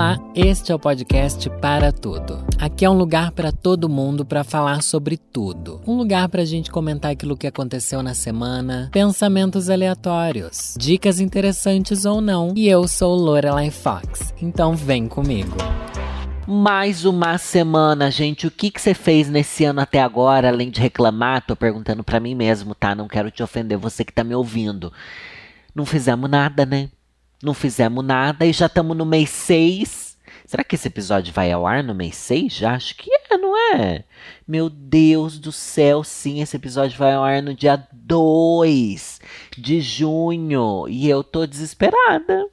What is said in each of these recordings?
Olá, este é o podcast Para Tudo. Aqui é um lugar para todo mundo para falar sobre tudo. Um lugar para a gente comentar aquilo que aconteceu na semana, pensamentos aleatórios, dicas interessantes ou não. E eu sou Lorelai Fox, então vem comigo. Mais uma semana, gente. O que que você fez nesse ano até agora, além de reclamar? Tô perguntando para mim mesmo, tá? Não quero te ofender, você que tá me ouvindo. Não fizemos nada, né? Não fizemos nada e já estamos no mês 6. Será que esse episódio vai ao ar no mês 6? Já acho que é, não é? Meu Deus do céu, sim, esse episódio vai ao ar no dia 2 de junho. E eu tô desesperada.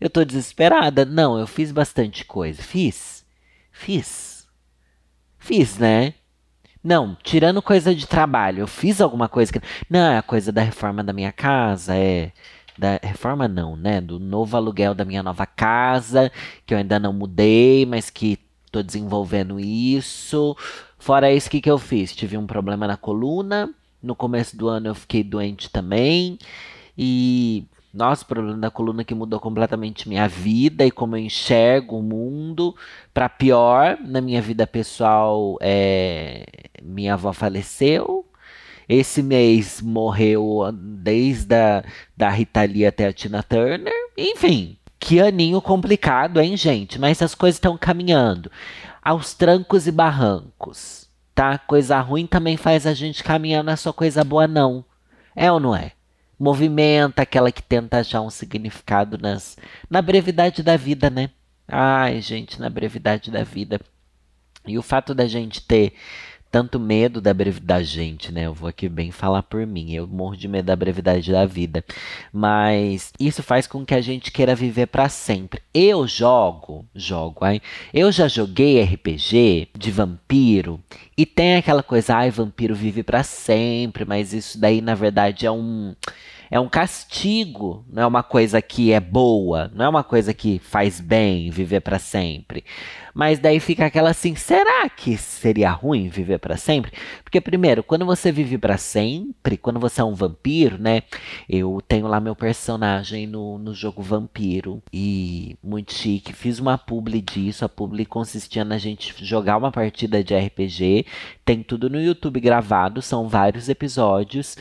Eu tô desesperada. Não, eu fiz bastante coisa. Fiz. Fiz. Fiz, né? Não, tirando coisa de trabalho, eu fiz alguma coisa que. Não, é a coisa da reforma da minha casa, é da reforma não, né? Do novo aluguel da minha nova casa, que eu ainda não mudei, mas que tô desenvolvendo isso. Fora isso, o que, que eu fiz? Tive um problema na coluna. No começo do ano eu fiquei doente também. E nossa, o problema da coluna que mudou completamente minha vida e como eu enxergo o mundo. Para pior, na minha vida pessoal, é... minha avó faleceu. Esse mês morreu desde a da Rita Lee até a Tina Turner. Enfim, que aninho complicado, hein, gente? Mas as coisas estão caminhando. Aos trancos e barrancos, tá? Coisa ruim também faz a gente caminhar, não é só coisa boa, não. É ou não é? Movimenta aquela que tenta achar um significado nas, na brevidade da vida, né? Ai, gente, na brevidade da vida. E o fato da gente ter tanto medo da brevidade da gente, né? Eu vou aqui bem falar por mim. Eu morro de medo da brevidade da vida. Mas isso faz com que a gente queira viver para sempre. Eu jogo, jogo, ai. Eu já joguei RPG de vampiro e tem aquela coisa, ai, vampiro vive para sempre, mas isso daí na verdade é um é um castigo, não é uma coisa que é boa, não é uma coisa que faz bem viver para sempre. Mas daí fica aquela assim, será que seria ruim viver para sempre? Porque primeiro, quando você vive para sempre, quando você é um vampiro, né? Eu tenho lá meu personagem no, no jogo Vampiro e muito chique. Fiz uma publi disso, a publi consistia na gente jogar uma partida de RPG. Tem tudo no YouTube gravado, são vários episódios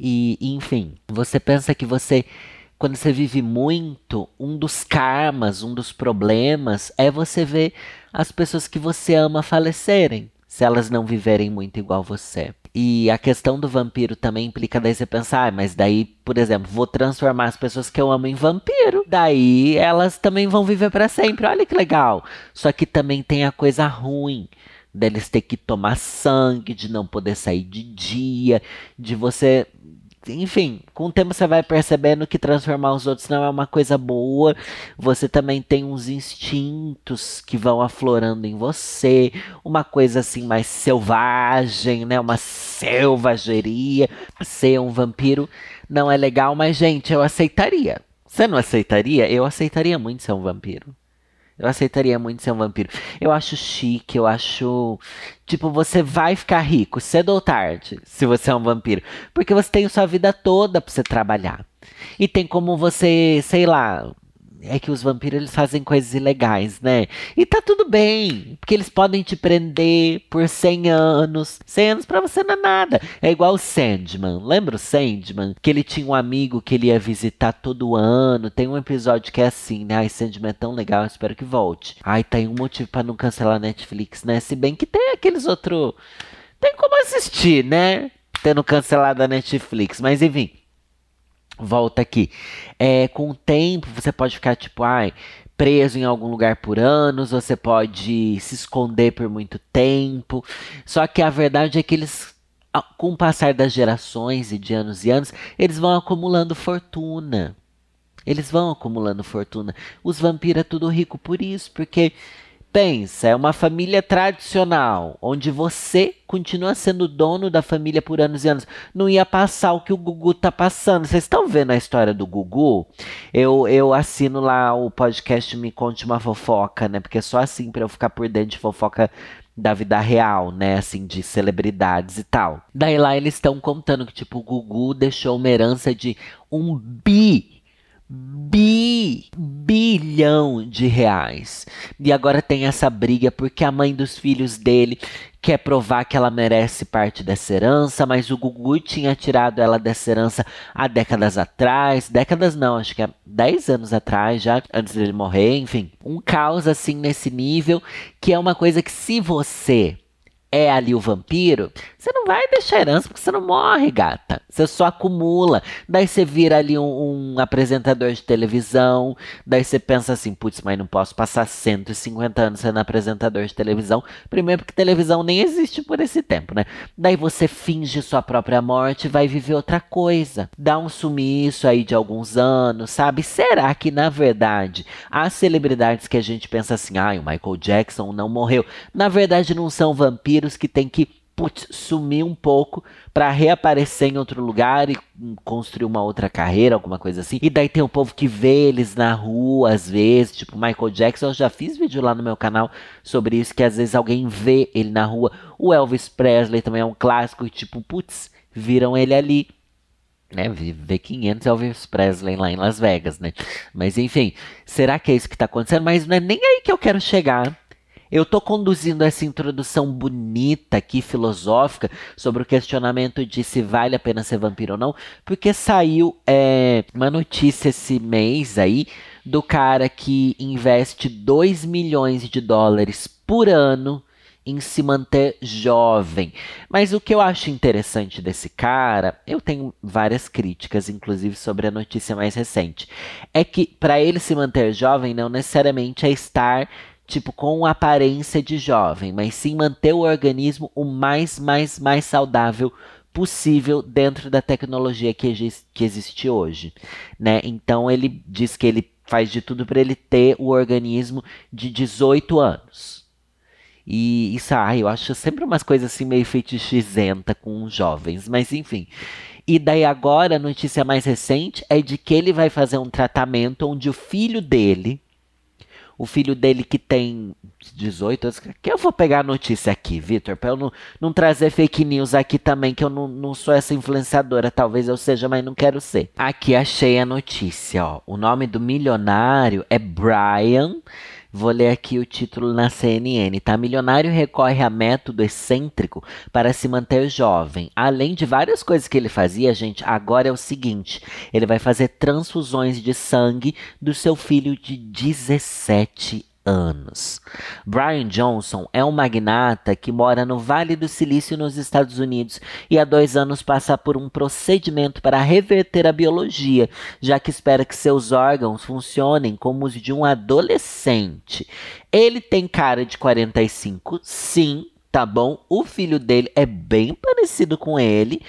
e enfim, você pensa que você quando você vive muito, um dos karmas, um dos problemas é você ver as pessoas que você ama falecerem, se elas não viverem muito igual você. E a questão do vampiro também implica daí você pensar, ah, mas daí, por exemplo, vou transformar as pessoas que eu amo em vampiro. Daí elas também vão viver para sempre. Olha que legal. Só que também tem a coisa ruim deles ter que tomar sangue, de não poder sair de dia, de você enfim, com o tempo você vai percebendo que transformar os outros não é uma coisa boa. Você também tem uns instintos que vão aflorando em você, uma coisa assim mais selvagem, né? Uma selvageria. Ser um vampiro não é legal, mas gente, eu aceitaria. Você não aceitaria? Eu aceitaria muito ser um vampiro. Eu aceitaria muito ser um vampiro. Eu acho chique, eu acho. Tipo, você vai ficar rico cedo ou tarde se você é um vampiro. Porque você tem sua vida toda pra você trabalhar. E tem como você, sei lá, é que os vampiros eles fazem coisas ilegais, né? E tá tudo bem, porque eles podem te prender por 100 anos. 100 anos para você não é nada. É igual o Sandman. Lembra o Sandman? Que ele tinha um amigo que ele ia visitar todo ano. Tem um episódio que é assim, né? Ai, Sandman é tão legal, espero que volte. Ai, tem um motivo para não cancelar a Netflix, né? Se bem que tem aqueles outros. Tem como assistir, né? Tendo cancelado a Netflix. Mas enfim volta aqui. É, com o tempo, você pode ficar tipo, ai, preso em algum lugar por anos, você pode se esconder por muito tempo. Só que a verdade é que eles, com o passar das gerações e de anos e anos, eles vão acumulando fortuna. Eles vão acumulando fortuna. Os vampiros é tudo rico por isso, porque Pensa, é uma família tradicional, onde você continua sendo dono da família por anos e anos. Não ia passar o que o Gugu tá passando. Vocês estão vendo a história do Gugu? Eu, eu assino lá o podcast Me Conte uma Fofoca, né? Porque é só assim para eu ficar por dentro de fofoca da vida real, né? Assim, de celebridades e tal. Daí lá eles estão contando que, tipo, o Gugu deixou uma herança de um bi bi, bilhão de reais. E agora tem essa briga porque a mãe dos filhos dele quer provar que ela merece parte dessa herança, mas o Gugu tinha tirado ela dessa herança há décadas atrás, décadas não, acho que há 10 anos atrás já, antes dele morrer, enfim. Um caos assim nesse nível, que é uma coisa que se você é ali o vampiro, você não vai deixar herança porque você não morre, gata. Você só acumula. Daí você vira ali um, um apresentador de televisão. Daí você pensa assim, putz, mas não posso passar 150 anos sendo apresentador de televisão. Primeiro porque televisão nem existe por esse tempo, né? Daí você finge sua própria morte e vai viver outra coisa. Dá um sumiço aí de alguns anos, sabe? Será que na verdade as celebridades que a gente pensa assim, ah, o Michael Jackson não morreu, na verdade não são vampiros que tem que putz, sumir um pouco para reaparecer em outro lugar e construir uma outra carreira, alguma coisa assim. E daí tem o povo que vê eles na rua, às vezes, tipo Michael Jackson. Eu já fiz vídeo lá no meu canal sobre isso, que às vezes alguém vê ele na rua. O Elvis Presley também é um clássico, e tipo, putz, viram ele ali. Né, ver 500 Elvis Presley lá em Las Vegas, né? Mas enfim, será que é isso que está acontecendo? Mas não é nem aí que eu quero chegar. Eu estou conduzindo essa introdução bonita aqui, filosófica, sobre o questionamento de se vale a pena ser vampiro ou não, porque saiu é, uma notícia esse mês aí do cara que investe 2 milhões de dólares por ano em se manter jovem. Mas o que eu acho interessante desse cara, eu tenho várias críticas, inclusive sobre a notícia mais recente, é que para ele se manter jovem não necessariamente é estar tipo, com aparência de jovem, mas sim manter o organismo o mais, mais, mais saudável possível dentro da tecnologia que, que existe hoje, né? Então ele diz que ele faz de tudo para ele ter o organismo de 18 anos. E isso, ah, eu acho sempre umas coisas assim meio fetichizenta com os jovens, mas enfim. E daí agora a notícia mais recente é de que ele vai fazer um tratamento onde o filho dele, o filho dele que tem 18 anos. Que eu vou pegar a notícia aqui, Vitor, para eu não, não trazer fake news aqui também, que eu não, não sou essa influenciadora. Talvez eu seja, mas não quero ser. Aqui achei a notícia, ó. O nome do milionário é Brian. Vou ler aqui o título na CNN, tá? Milionário recorre a método excêntrico para se manter jovem. Além de várias coisas que ele fazia, gente, agora é o seguinte: ele vai fazer transfusões de sangue do seu filho de 17 anos. Brian Johnson é um magnata que mora no Vale do Silício, nos Estados Unidos, e há dois anos passa por um procedimento para reverter a biologia, já que espera que seus órgãos funcionem como os de um adolescente. Ele tem cara de 45, sim, tá bom? O filho dele é bem parecido com ele.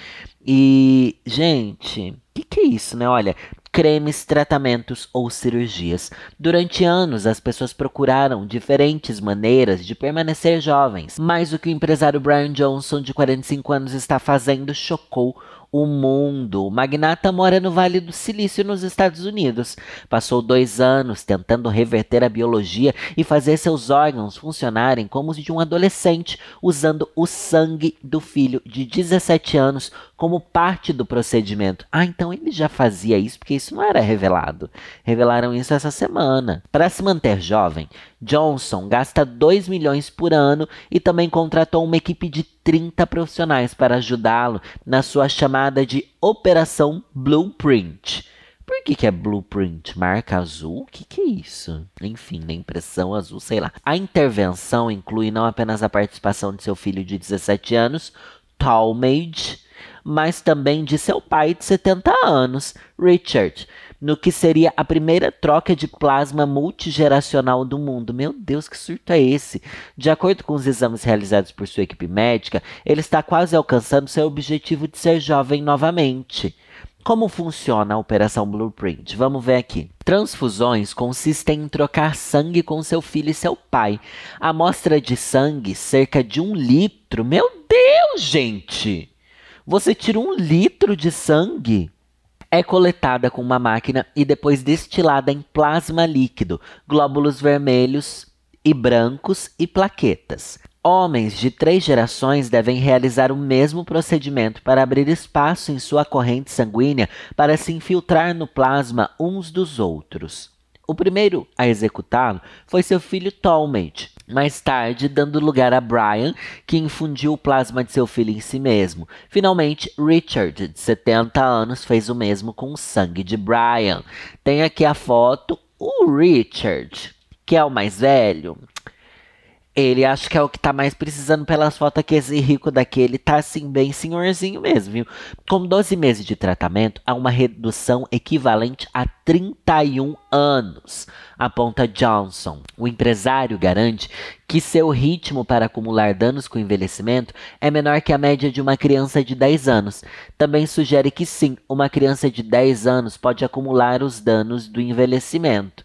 E, gente, o que, que é isso, né? Olha, cremes, tratamentos ou cirurgias. Durante anos, as pessoas procuraram diferentes maneiras de permanecer jovens, mas o que o empresário Brian Johnson, de 45 anos, está fazendo chocou o mundo. O magnata mora no Vale do Silício, nos Estados Unidos. Passou dois anos tentando reverter a biologia e fazer seus órgãos funcionarem como os de um adolescente, usando o sangue do filho de 17 anos como parte do procedimento. Ah, então ele já fazia isso porque isso não era revelado. Revelaram isso essa semana. Para se manter jovem, Johnson gasta 2 milhões por ano e também contratou uma equipe de 30 profissionais para ajudá-lo na sua chamada de Operação Blueprint. Por que, que é blueprint? Marca azul? O que, que é isso? Enfim, na impressão azul, sei lá. A intervenção inclui não apenas a participação de seu filho de 17 anos, Talmage, mas também de seu pai de 70 anos, Richard, no que seria a primeira troca de plasma multigeracional do mundo. Meu Deus, que surto é esse? De acordo com os exames realizados por sua equipe médica, ele está quase alcançando seu objetivo de ser jovem novamente. Como funciona a operação Blueprint? Vamos ver aqui. Transfusões consistem em trocar sangue com seu filho e seu pai. A amostra de sangue, cerca de um litro. Meu Deus, gente! Você tira um litro de sangue é coletada com uma máquina e depois destilada em plasma líquido, glóbulos vermelhos e brancos e plaquetas. Homens de três gerações devem realizar o mesmo procedimento para abrir espaço em sua corrente sanguínea para se infiltrar no plasma uns dos outros. O primeiro a executá-lo foi seu filho Talmage, mais tarde dando lugar a Brian, que infundiu o plasma de seu filho em si mesmo. Finalmente, Richard, de 70 anos, fez o mesmo com o sangue de Brian. Tem aqui a foto, o Richard, que é o mais velho, ele acho que é o que tá mais precisando pelas fotos que esse rico daqui, ele tá assim, bem senhorzinho mesmo, viu? Com 12 meses de tratamento, há uma redução equivalente a 31 anos, aponta Johnson. O empresário garante que seu ritmo para acumular danos com envelhecimento é menor que a média de uma criança de 10 anos. Também sugere que sim, uma criança de 10 anos pode acumular os danos do envelhecimento.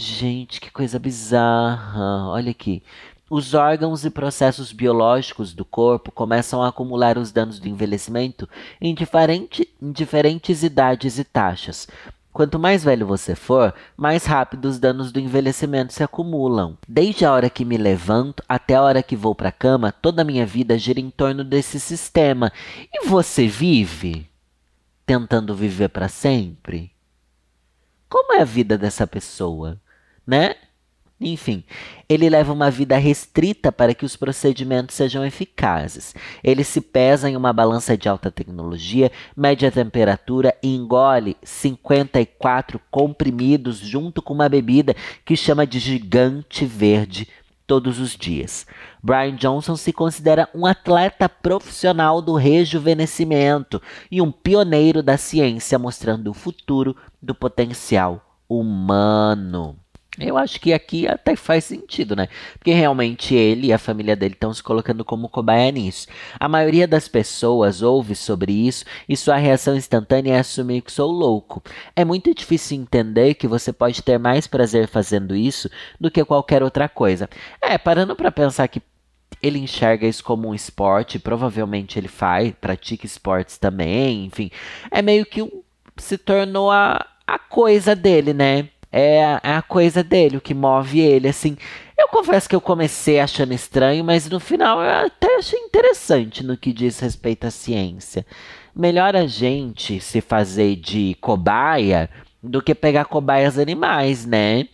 Gente, que coisa bizarra. Olha aqui. Os órgãos e processos biológicos do corpo começam a acumular os danos do envelhecimento em, diferente, em diferentes idades e taxas. Quanto mais velho você for, mais rápido os danos do envelhecimento se acumulam. Desde a hora que me levanto até a hora que vou para a cama, toda a minha vida gira em torno desse sistema. E você vive tentando viver para sempre? Como é a vida dessa pessoa? Né? Enfim, ele leva uma vida restrita para que os procedimentos sejam eficazes. Ele se pesa em uma balança de alta tecnologia, mede a temperatura e engole 54 comprimidos junto com uma bebida que chama de gigante verde todos os dias. Brian Johnson se considera um atleta profissional do rejuvenescimento e um pioneiro da ciência, mostrando o futuro do potencial humano. Eu acho que aqui até faz sentido, né? Porque realmente ele e a família dele estão se colocando como cobaia nisso. A maioria das pessoas ouve sobre isso e sua reação instantânea é assumir que sou louco. É muito difícil entender que você pode ter mais prazer fazendo isso do que qualquer outra coisa. É, parando para pensar que ele enxerga isso como um esporte, provavelmente ele faz, pratica esportes também, enfim. É meio que um, se tornou a, a coisa dele, né? É a, é a coisa dele, o que move ele, assim. Eu confesso que eu comecei achando estranho, mas no final eu até achei interessante no que diz respeito à ciência. Melhor a gente se fazer de cobaia do que pegar cobaias animais, né?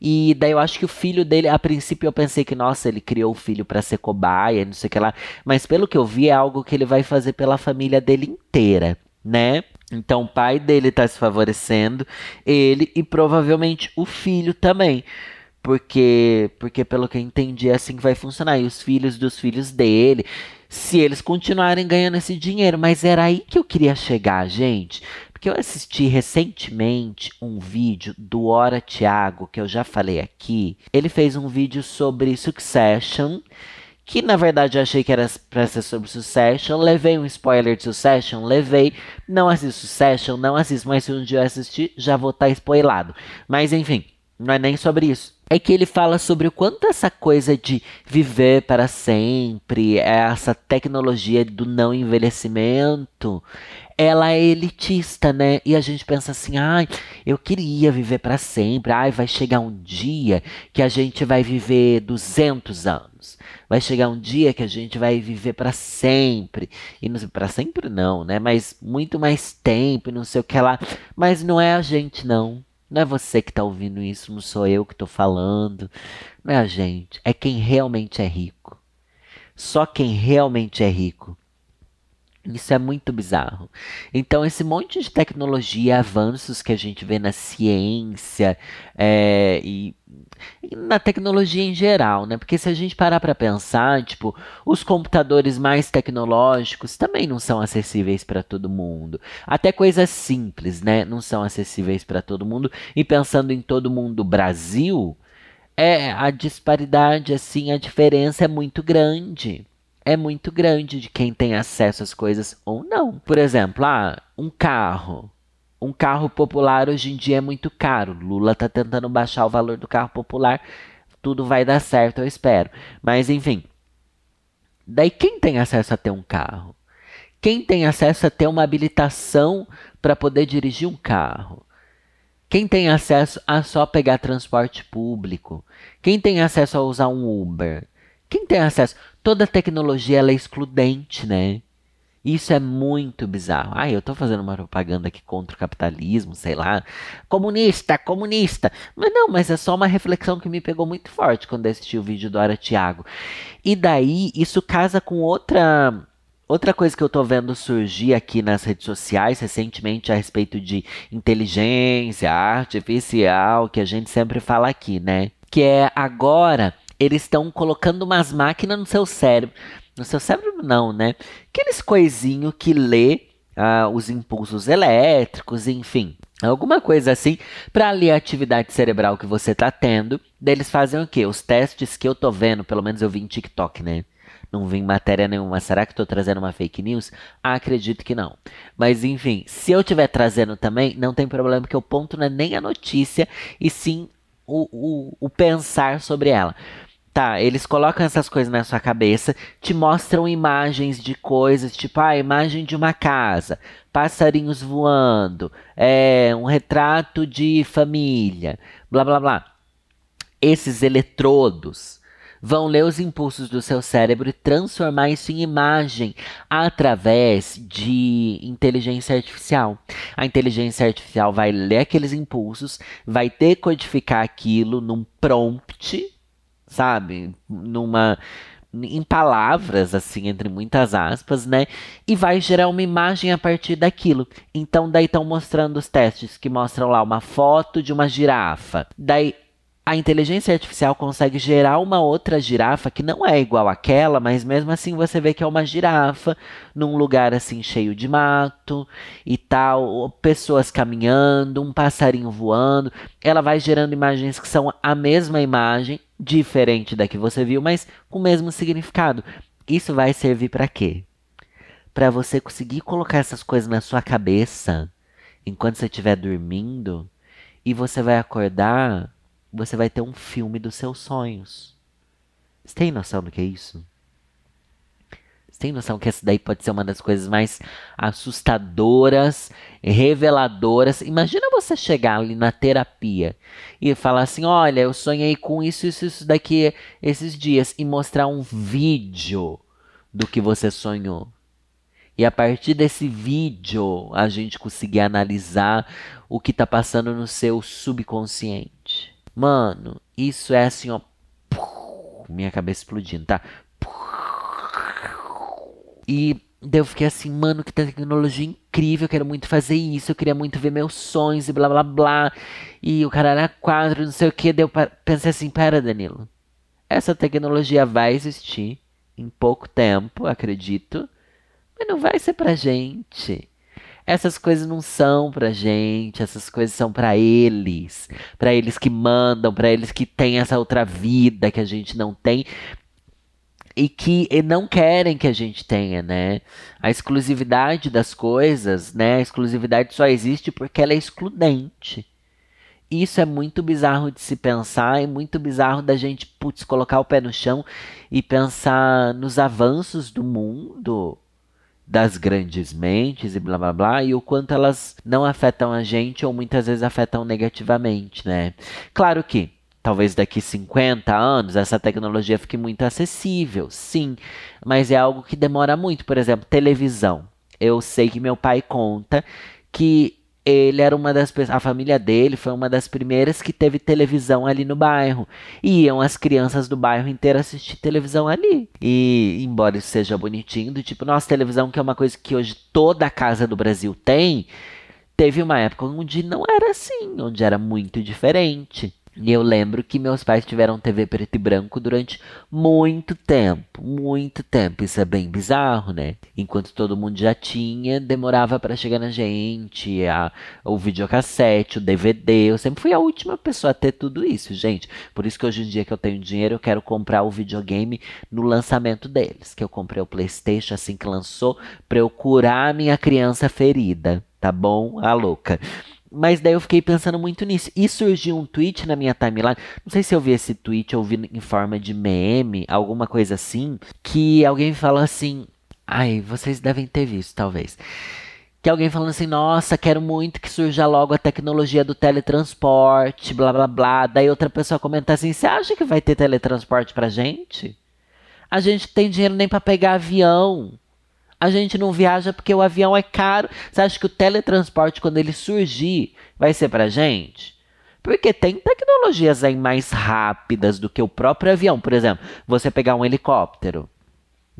E daí eu acho que o filho dele, a princípio eu pensei que, nossa, ele criou o filho para ser cobaia, não sei o que lá. Mas pelo que eu vi, é algo que ele vai fazer pela família dele inteira, né? Então o pai dele está se favorecendo, ele e provavelmente o filho também. Porque, porque pelo que eu entendi, é assim que vai funcionar. E os filhos dos filhos dele, se eles continuarem ganhando esse dinheiro. Mas era aí que eu queria chegar, gente. Porque eu assisti recentemente um vídeo do Hora Thiago, que eu já falei aqui. Ele fez um vídeo sobre Succession que na verdade eu achei que era pra ser sobre Succession. Levei um spoiler de Succession, levei. Não assisto Succession, não assisto, mas se um dia eu assistir, já vou estar tá spoilado. Mas enfim, não é nem sobre isso. É que ele fala sobre o quanto essa coisa de viver para sempre, essa tecnologia do não envelhecimento, ela é elitista, né? E a gente pensa assim, ai, eu queria viver para sempre, ai, vai chegar um dia que a gente vai viver 200 anos. Vai chegar um dia que a gente vai viver para sempre. E não para sempre não, né? Mas muito mais tempo, não sei o que lá. Mas não é a gente não. Não é você que está ouvindo isso, não sou eu que estou falando. Não é a gente, é quem realmente é rico. Só quem realmente é rico isso é muito bizarro. Então, esse monte de tecnologia, avanços que a gente vê na ciência é, e, e, na tecnologia em geral, né? Porque se a gente parar para pensar, tipo, os computadores mais tecnológicos também não são acessíveis para todo mundo. Até coisas simples, né? Não são acessíveis para todo mundo. E pensando em todo mundo Brasil, é a disparidade, assim, a diferença é muito grande é muito grande de quem tem acesso às coisas ou não. Por exemplo, ah, um carro. Um carro popular hoje em dia é muito caro. Lula está tentando baixar o valor do carro popular. Tudo vai dar certo, eu espero. Mas enfim. Daí quem tem acesso a ter um carro? Quem tem acesso a ter uma habilitação para poder dirigir um carro? Quem tem acesso a só pegar transporte público? Quem tem acesso a usar um Uber? Quem tem acesso? Toda tecnologia ela é excludente, né? Isso é muito bizarro. Ah, eu tô fazendo uma propaganda aqui contra o capitalismo, sei lá. Comunista, comunista. Mas não, mas é só uma reflexão que me pegou muito forte quando assisti o vídeo do Ara Thiago. E daí, isso casa com outra Outra coisa que eu tô vendo surgir aqui nas redes sociais recentemente a respeito de inteligência artificial, que a gente sempre fala aqui, né? Que é agora eles estão colocando umas máquinas no seu cérebro. No seu cérebro não, né? Aqueles coisinho que lê uh, os impulsos elétricos, enfim. Alguma coisa assim, para ler a atividade cerebral que você está tendo. Daí eles fazem o quê? Os testes que eu tô vendo, pelo menos eu vi em TikTok, né? Não vi matéria nenhuma. Será que estou trazendo uma fake news? Ah, acredito que não. Mas enfim, se eu estiver trazendo também, não tem problema, porque o ponto não é nem a notícia, e sim o, o, o pensar sobre ela. Tá, eles colocam essas coisas na sua cabeça, te mostram imagens de coisas, tipo a ah, imagem de uma casa, passarinhos voando, é, um retrato de família, blá blá blá. Esses eletrodos vão ler os impulsos do seu cérebro e transformar isso em imagem através de inteligência artificial. A inteligência artificial vai ler aqueles impulsos, vai decodificar aquilo num prompt, sabe? Numa em palavras, assim, entre muitas aspas, né? E vai gerar uma imagem a partir daquilo. Então, daí estão mostrando os testes que mostram lá uma foto de uma girafa. Daí a inteligência artificial consegue gerar uma outra girafa que não é igual àquela, mas mesmo assim você vê que é uma girafa num lugar assim cheio de mato e tal, pessoas caminhando, um passarinho voando. Ela vai gerando imagens que são a mesma imagem, diferente da que você viu, mas com o mesmo significado. Isso vai servir para quê? Para você conseguir colocar essas coisas na sua cabeça enquanto você estiver dormindo e você vai acordar você vai ter um filme dos seus sonhos. Você tem noção do que é isso? Você tem noção que essa daí pode ser uma das coisas mais assustadoras, reveladoras? Imagina você chegar ali na terapia e falar assim: olha, eu sonhei com isso, isso, isso daqui esses dias, e mostrar um vídeo do que você sonhou. E a partir desse vídeo, a gente conseguir analisar o que está passando no seu subconsciente. Mano, isso é assim, ó. Minha cabeça explodindo, tá? E daí eu fiquei assim, mano, que tecnologia incrível, eu quero muito fazer isso, eu queria muito ver meus sonhos e blá blá blá. E o cara era quadro, não sei o que. Daí eu pensei assim, pera, Danilo. Essa tecnologia vai existir em pouco tempo, acredito. Mas não vai ser pra gente. Essas coisas não são pra gente, essas coisas são para eles, para eles que mandam, para eles que têm essa outra vida que a gente não tem e que não querem que a gente tenha, né? A exclusividade das coisas, né? A exclusividade só existe porque ela é excludente. Isso é muito bizarro de se pensar, é muito bizarro da gente, putz, colocar o pé no chão e pensar nos avanços do mundo das grandes mentes e blá blá blá, e o quanto elas não afetam a gente ou muitas vezes afetam negativamente, né? Claro que talvez daqui 50 anos essa tecnologia fique muito acessível, sim, mas é algo que demora muito. Por exemplo, televisão. Eu sei que meu pai conta que ele era uma das a família dele foi uma das primeiras que teve televisão ali no bairro. E iam as crianças do bairro inteiro assistir televisão ali. E embora isso seja bonitinho, do tipo, nossa, televisão que é uma coisa que hoje toda casa do Brasil tem, teve uma época onde não era assim, onde era muito diferente. E eu lembro que meus pais tiveram TV preto e branco durante muito tempo, muito tempo. Isso é bem bizarro, né? Enquanto todo mundo já tinha, demorava para chegar na gente, a, o videocassete, o DVD. Eu sempre fui a última pessoa a ter tudo isso, gente. Por isso que hoje em dia que eu tenho dinheiro, eu quero comprar o videogame no lançamento deles. Que eu comprei o PlayStation assim que lançou, pra eu curar a minha criança ferida. Tá bom? A louca. Mas daí eu fiquei pensando muito nisso. E surgiu um tweet na minha timeline. Não sei se eu vi esse tweet ou vi em forma de meme, alguma coisa assim. Que alguém falou assim. Ai, vocês devem ter visto, talvez. Que alguém falando assim, nossa, quero muito que surja logo a tecnologia do teletransporte, blá blá blá. Daí outra pessoa comenta assim, você acha que vai ter teletransporte pra gente? A gente tem dinheiro nem para pegar avião. A gente não viaja porque o avião é caro. Você acha que o teletransporte, quando ele surgir, vai ser pra gente? Porque tem tecnologias aí mais rápidas do que o próprio avião. Por exemplo, você pegar um helicóptero.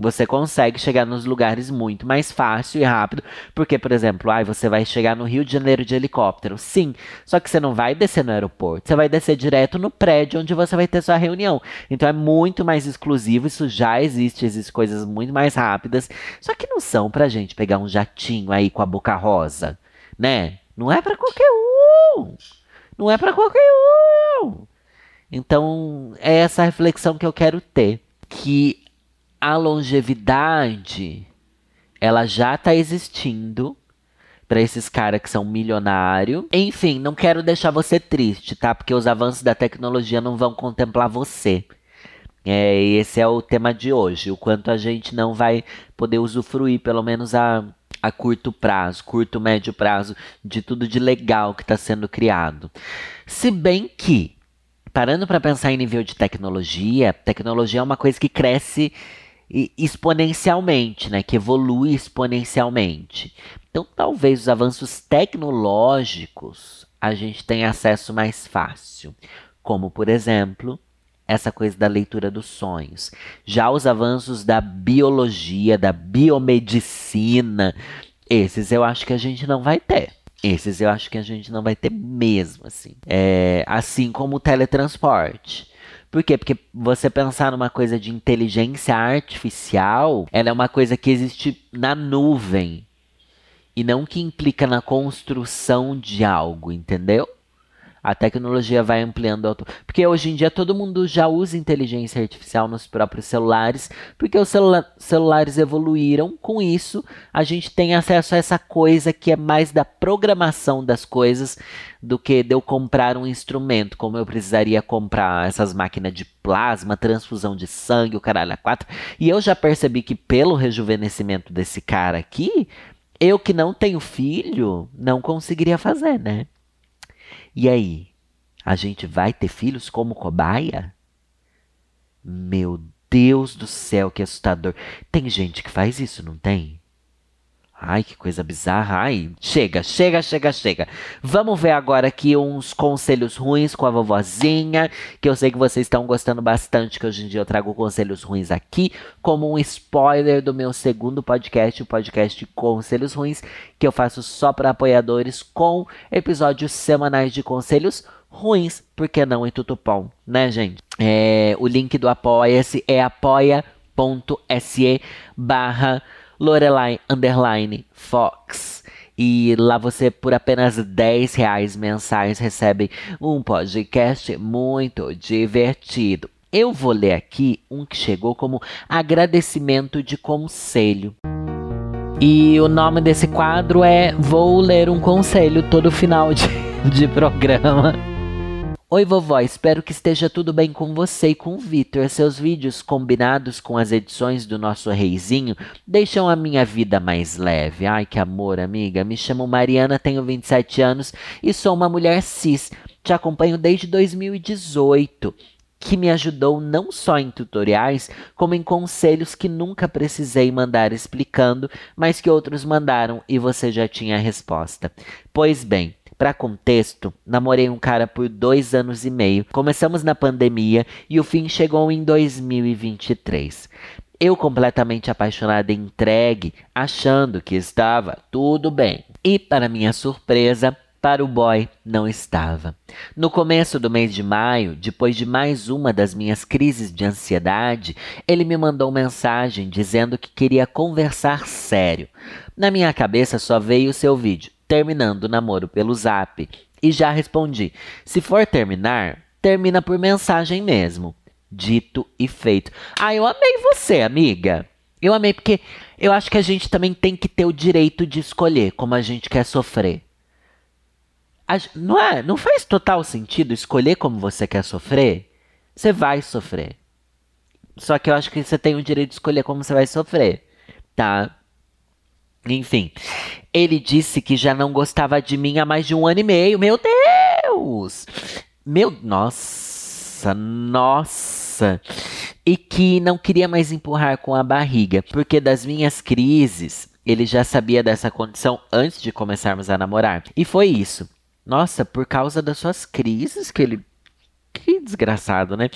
Você consegue chegar nos lugares muito mais fácil e rápido, porque, por exemplo, ai, você vai chegar no Rio de Janeiro de helicóptero. Sim, só que você não vai descer no aeroporto, você vai descer direto no prédio onde você vai ter sua reunião. Então é muito mais exclusivo, isso já existe, existem coisas muito mais rápidas, só que não são pra gente pegar um jatinho aí com a boca rosa, né? Não é para qualquer um. Não é para qualquer um. Então, é essa reflexão que eu quero ter, que a longevidade ela já está existindo para esses caras que são milionários. Enfim, não quero deixar você triste, tá? Porque os avanços da tecnologia não vão contemplar você. É, esse é o tema de hoje. O quanto a gente não vai poder usufruir, pelo menos a, a curto prazo, curto, médio prazo, de tudo de legal que está sendo criado. Se bem que, parando para pensar em nível de tecnologia, tecnologia é uma coisa que cresce exponencialmente, né, que evolui exponencialmente. Então, talvez os avanços tecnológicos a gente tenha acesso mais fácil, como por exemplo, essa coisa da leitura dos sonhos. Já os avanços da biologia, da biomedicina, esses eu acho que a gente não vai ter. Esses eu acho que a gente não vai ter mesmo, assim. É, assim como o teletransporte. Por quê? Porque você pensar numa coisa de inteligência artificial, ela é uma coisa que existe na nuvem e não que implica na construção de algo, entendeu? A tecnologia vai ampliando. Porque hoje em dia todo mundo já usa inteligência artificial nos próprios celulares, porque os celula celulares evoluíram. Com isso, a gente tem acesso a essa coisa que é mais da programação das coisas do que de eu comprar um instrumento, como eu precisaria comprar essas máquinas de plasma, transfusão de sangue, o caralho a quatro. E eu já percebi que pelo rejuvenescimento desse cara aqui, eu que não tenho filho, não conseguiria fazer, né? E aí? A gente vai ter filhos como cobaia? Meu Deus do céu, que assustador. Tem gente que faz isso, não tem? Ai, que coisa bizarra. Ai, chega, chega, chega, chega. Vamos ver agora aqui uns conselhos ruins com a vovozinha, que eu sei que vocês estão gostando bastante, que hoje em dia eu trago conselhos ruins aqui, como um spoiler do meu segundo podcast, o podcast Conselhos Ruins, que eu faço só para apoiadores com episódios semanais de conselhos ruins, porque não em tutupom, né, gente? É, o link do Apoia-se é apoia.se barra Lorelai Underline Fox. E lá você, por apenas 10 reais mensais, recebe um podcast muito divertido. Eu vou ler aqui um que chegou como agradecimento de conselho. E o nome desse quadro é Vou Ler um Conselho todo final de, de programa. Oi, vovó, espero que esteja tudo bem com você e com o Vitor. Seus vídeos combinados com as edições do nosso reizinho deixam a minha vida mais leve. Ai, que amor, amiga. Me chamo Mariana, tenho 27 anos e sou uma mulher cis. Te acompanho desde 2018 que me ajudou não só em tutoriais, como em conselhos que nunca precisei mandar explicando, mas que outros mandaram e você já tinha a resposta. Pois bem, para contexto, namorei um cara por dois anos e meio. Começamos na pandemia e o fim chegou em 2023. Eu completamente apaixonada e entregue, achando que estava tudo bem. E, para minha surpresa, para o boy não estava. No começo do mês de maio, depois de mais uma das minhas crises de ansiedade, ele me mandou mensagem dizendo que queria conversar sério. Na minha cabeça só veio o seu vídeo terminando o namoro pelo zap. E já respondi: se for terminar, termina por mensagem mesmo. Dito e feito. Ah, eu amei você, amiga. Eu amei porque eu acho que a gente também tem que ter o direito de escolher como a gente quer sofrer. A, não é? Não faz total sentido escolher como você quer sofrer? Você vai sofrer. Só que eu acho que você tem o direito de escolher como você vai sofrer, tá? Enfim, ele disse que já não gostava de mim há mais de um ano e meio. Meu Deus! Meu, nossa, nossa. e que não queria mais empurrar com a barriga, porque das minhas crises ele já sabia dessa condição antes de começarmos a namorar. E foi isso. Nossa, por causa das suas crises que ele. Que desgraçado, né?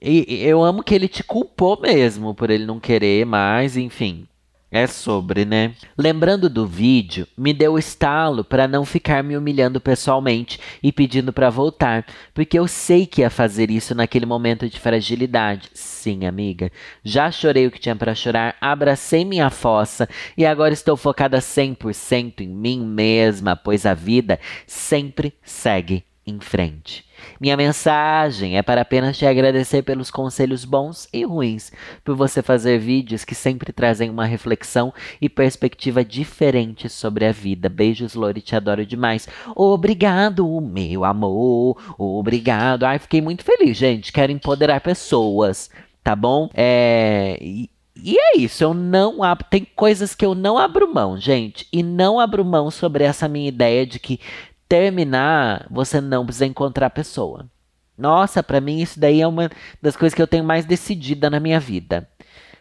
E eu amo que ele te culpou mesmo por ele não querer mais, enfim. É sobre, né? Lembrando do vídeo, me deu estalo para não ficar me humilhando pessoalmente e pedindo para voltar, porque eu sei que ia fazer isso naquele momento de fragilidade. Sim, amiga. Já chorei o que tinha para chorar, abracei minha fossa e agora estou focada 100% em mim mesma, pois a vida sempre segue em frente. Minha mensagem é para apenas te agradecer pelos conselhos bons e ruins, por você fazer vídeos que sempre trazem uma reflexão e perspectiva diferente sobre a vida. Beijos, Lori, te adoro demais. Obrigado, meu amor. Obrigado. Ai, fiquei muito feliz, gente. Quero empoderar pessoas, tá bom? É. E... É isso, eu não abro. Tem coisas que eu não abro mão, gente. E não abro mão sobre essa minha ideia de que terminar, você não precisa encontrar a pessoa. Nossa, para mim isso daí é uma das coisas que eu tenho mais decidida na minha vida.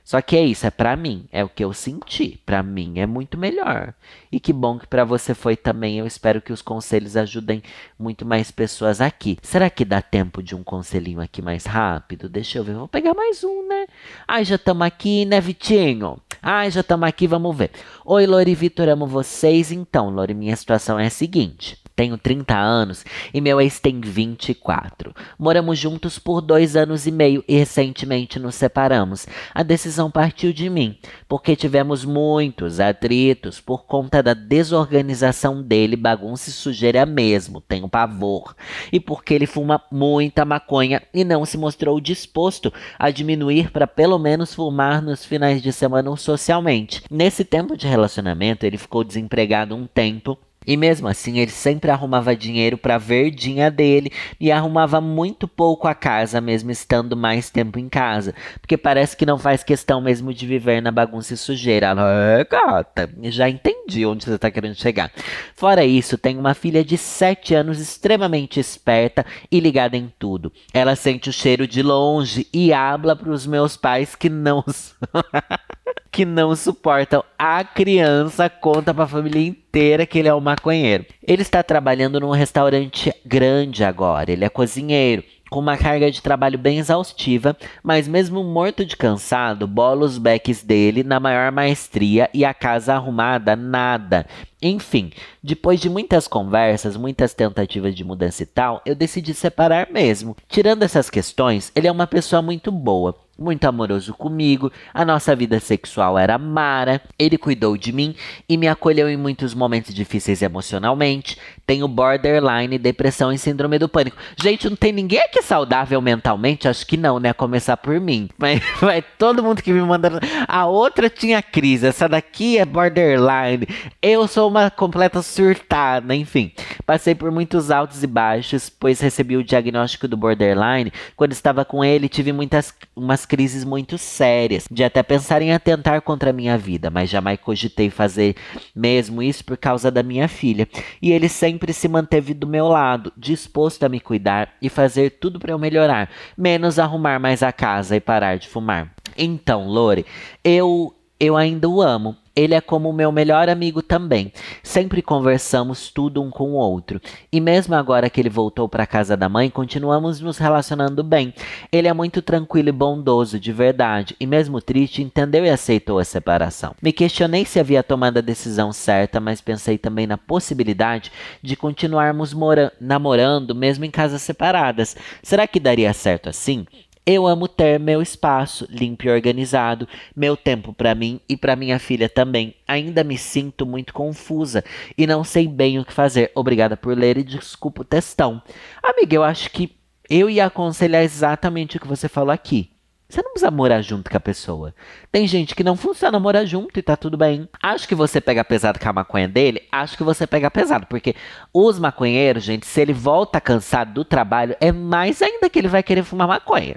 Só que é isso, é para mim, é o que eu senti. Para mim é muito melhor. E que bom que para você foi também. Eu espero que os conselhos ajudem muito mais pessoas aqui. Será que dá tempo de um conselhinho aqui mais rápido? Deixa eu ver, vou pegar mais um, né? Ai, já estamos aqui, né, Vitinho? Ai, já estamos aqui, vamos ver. Oi, Lori Vitor, amo vocês. Então, Lori, minha situação é a seguinte. Tenho 30 anos e meu ex tem 24. Moramos juntos por dois anos e meio e recentemente nos separamos. A decisão partiu de mim, porque tivemos muitos atritos por conta da desorganização dele, bagunça e sujeira mesmo, tenho pavor. E porque ele fuma muita maconha e não se mostrou disposto a diminuir para pelo menos fumar nos finais de semana socialmente. Nesse tempo de relacionamento, ele ficou desempregado um tempo e mesmo assim, ele sempre arrumava dinheiro para a verdinha dele e arrumava muito pouco a casa, mesmo estando mais tempo em casa. Porque parece que não faz questão mesmo de viver na bagunça e sujeira. É, gata, já entendi onde você está querendo chegar. Fora isso, tem uma filha de 7 anos extremamente esperta e ligada em tudo. Ela sente o cheiro de longe e habla para os meus pais que não. que não suportam a criança, conta para a família inteira que ele é um maconheiro. Ele está trabalhando num restaurante grande agora, ele é cozinheiro com uma carga de trabalho bem exaustiva, mas mesmo morto de cansado, bola os backs dele na maior maestria e a casa arrumada, nada. Enfim, depois de muitas conversas, muitas tentativas de mudança e tal, eu decidi separar mesmo. Tirando essas questões, ele é uma pessoa muito boa muito amoroso comigo, a nossa vida sexual era mara, ele cuidou de mim e me acolheu em muitos momentos difíceis emocionalmente. Tenho borderline, depressão e síndrome do pânico. Gente, não tem ninguém aqui saudável mentalmente? Acho que não, né? Começar por mim. Mas todo mundo que me manda. A outra tinha crise, essa daqui é borderline. Eu sou uma completa surtada, enfim. Passei por muitos altos e baixos, pois recebi o diagnóstico do borderline. Quando estava com ele, tive muitas umas crises muito sérias, de até pensar em atentar contra a minha vida, mas jamais cogitei fazer mesmo isso por causa da minha filha. E ele sempre se manteve do meu lado, disposto a me cuidar e fazer tudo para eu melhorar, menos arrumar mais a casa e parar de fumar. Então, Lore, eu eu ainda o amo, ele é como meu melhor amigo também. Sempre conversamos tudo um com o outro. E mesmo agora que ele voltou para casa da mãe, continuamos nos relacionando bem. Ele é muito tranquilo e bondoso, de verdade. E mesmo triste, entendeu e aceitou a separação. Me questionei se havia tomado a decisão certa, mas pensei também na possibilidade de continuarmos namorando mesmo em casas separadas. Será que daria certo assim? Eu amo ter meu espaço limpo e organizado, meu tempo para mim e para minha filha também. Ainda me sinto muito confusa e não sei bem o que fazer. Obrigada por ler e desculpa o textão. Amiga, eu acho que eu ia aconselhar exatamente o que você falou aqui. Você não precisa morar junto com a pessoa. Tem gente que não funciona morar junto e tá tudo bem. Acho que você pega pesado com a maconha dele, acho que você pega pesado. Porque os maconheiros, gente, se ele volta cansado do trabalho, é mais ainda que ele vai querer fumar maconha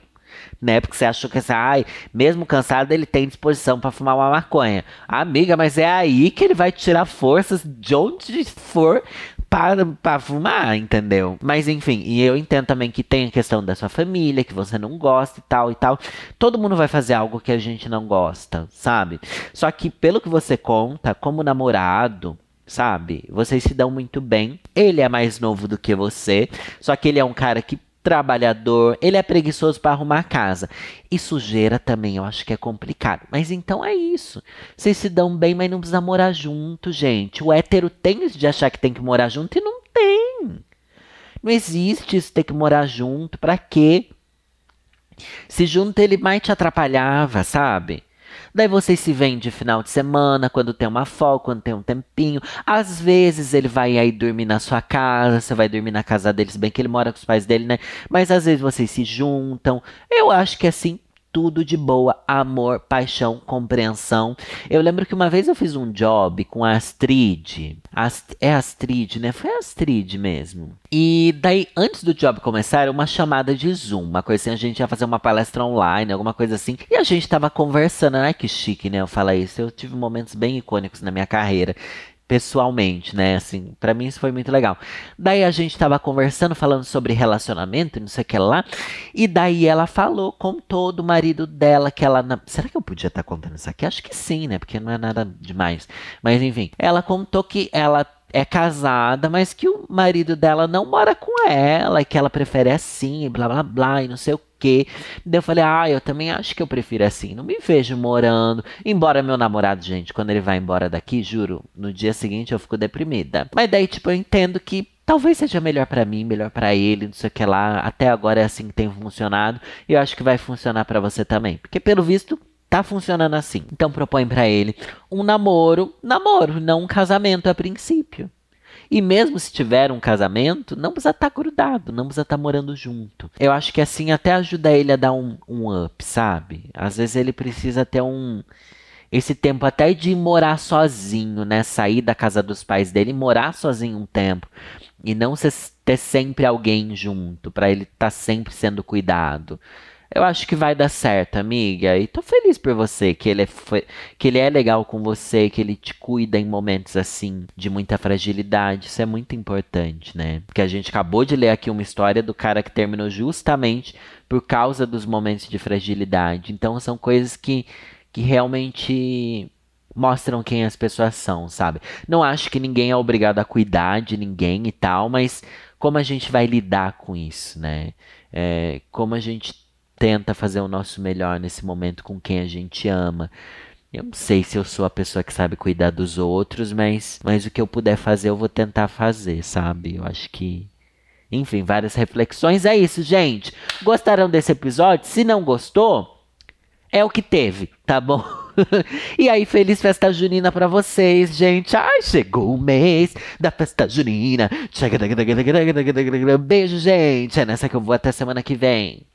né? Porque você achou que assim, ai, mesmo cansado, ele tem disposição para fumar uma maconha. Amiga, mas é aí que ele vai tirar forças de onde for para, para fumar, entendeu? Mas enfim, e eu entendo também que tem a questão da sua família, que você não gosta e tal e tal. Todo mundo vai fazer algo que a gente não gosta, sabe? Só que pelo que você conta, como namorado, sabe? Vocês se dão muito bem. Ele é mais novo do que você, só que ele é um cara que trabalhador, ele é preguiçoso para arrumar a casa. E sujeira também, eu acho que é complicado. Mas então é isso. Vocês se dão bem, mas não precisa morar junto, gente. O hétero tem isso de achar que tem que morar junto e não tem. Não existe isso ter que morar junto. Para quê? Se junto ele mais te atrapalhava, sabe? Daí vocês se veem de final de semana, quando tem uma folga, quando tem um tempinho. Às vezes ele vai aí dormir na sua casa, você vai dormir na casa deles, bem que ele mora com os pais dele, né? Mas às vezes vocês se juntam. Eu acho que assim tudo de boa, amor, paixão, compreensão. Eu lembro que uma vez eu fiz um job com a Astrid. Ast é Astrid, né? Foi a Astrid mesmo. E daí, antes do job começar, era uma chamada de Zoom. Uma coisa assim, a gente ia fazer uma palestra online, alguma coisa assim. E a gente tava conversando, né? Que chique, né? Eu falar isso. Eu tive momentos bem icônicos na minha carreira pessoalmente, né? Assim, para mim isso foi muito legal. Daí a gente tava conversando, falando sobre relacionamento, não sei o que lá. E daí ela falou, contou do marido dela que ela. Será que eu podia estar tá contando isso aqui? Acho que sim, né? Porque não é nada demais. Mas enfim, ela contou que ela é casada, mas que o marido dela não mora com ela, e que ela prefere assim, blá blá blá, e não sei o quê. Daí eu falei, ah, eu também acho que eu prefiro assim. Não me vejo morando. Embora meu namorado, gente, quando ele vai embora daqui, juro, no dia seguinte eu fico deprimida. Mas daí, tipo, eu entendo que talvez seja melhor para mim, melhor para ele, não sei o que lá. Até agora é assim que tem funcionado. E eu acho que vai funcionar para você também. Porque pelo visto, tá funcionando assim. Então propõe para ele um namoro, namoro, não um casamento a princípio. E mesmo se tiver um casamento, não precisa estar tá grudado, não precisa estar tá morando junto. Eu acho que assim até ajuda ele a dar um, um up, sabe? Às vezes ele precisa ter um. Esse tempo até de morar sozinho, né? Sair da casa dos pais dele morar sozinho um tempo. E não ter sempre alguém junto, para ele estar tá sempre sendo cuidado. Eu acho que vai dar certo, amiga. E tô feliz por você, que ele é, que ele é legal com você, que ele te cuida em momentos assim, de muita fragilidade. Isso é muito importante, né? Porque a gente acabou de ler aqui uma história do cara que terminou justamente por causa dos momentos de fragilidade. Então são coisas que, que realmente mostram quem as pessoas são, sabe? Não acho que ninguém é obrigado a cuidar de ninguém e tal, mas como a gente vai lidar com isso, né? É, como a gente tenta fazer o nosso melhor nesse momento com quem a gente ama. Eu não sei se eu sou a pessoa que sabe cuidar dos outros, mas, mas o que eu puder fazer eu vou tentar fazer, sabe? Eu acho que. Enfim, várias reflexões. É isso, gente. Gostaram desse episódio? Se não gostou, é o que teve, tá bom? e aí, feliz festa junina pra vocês, gente. Ai, chegou o mês da festa junina. Beijo, gente. É nessa que eu vou até semana que vem.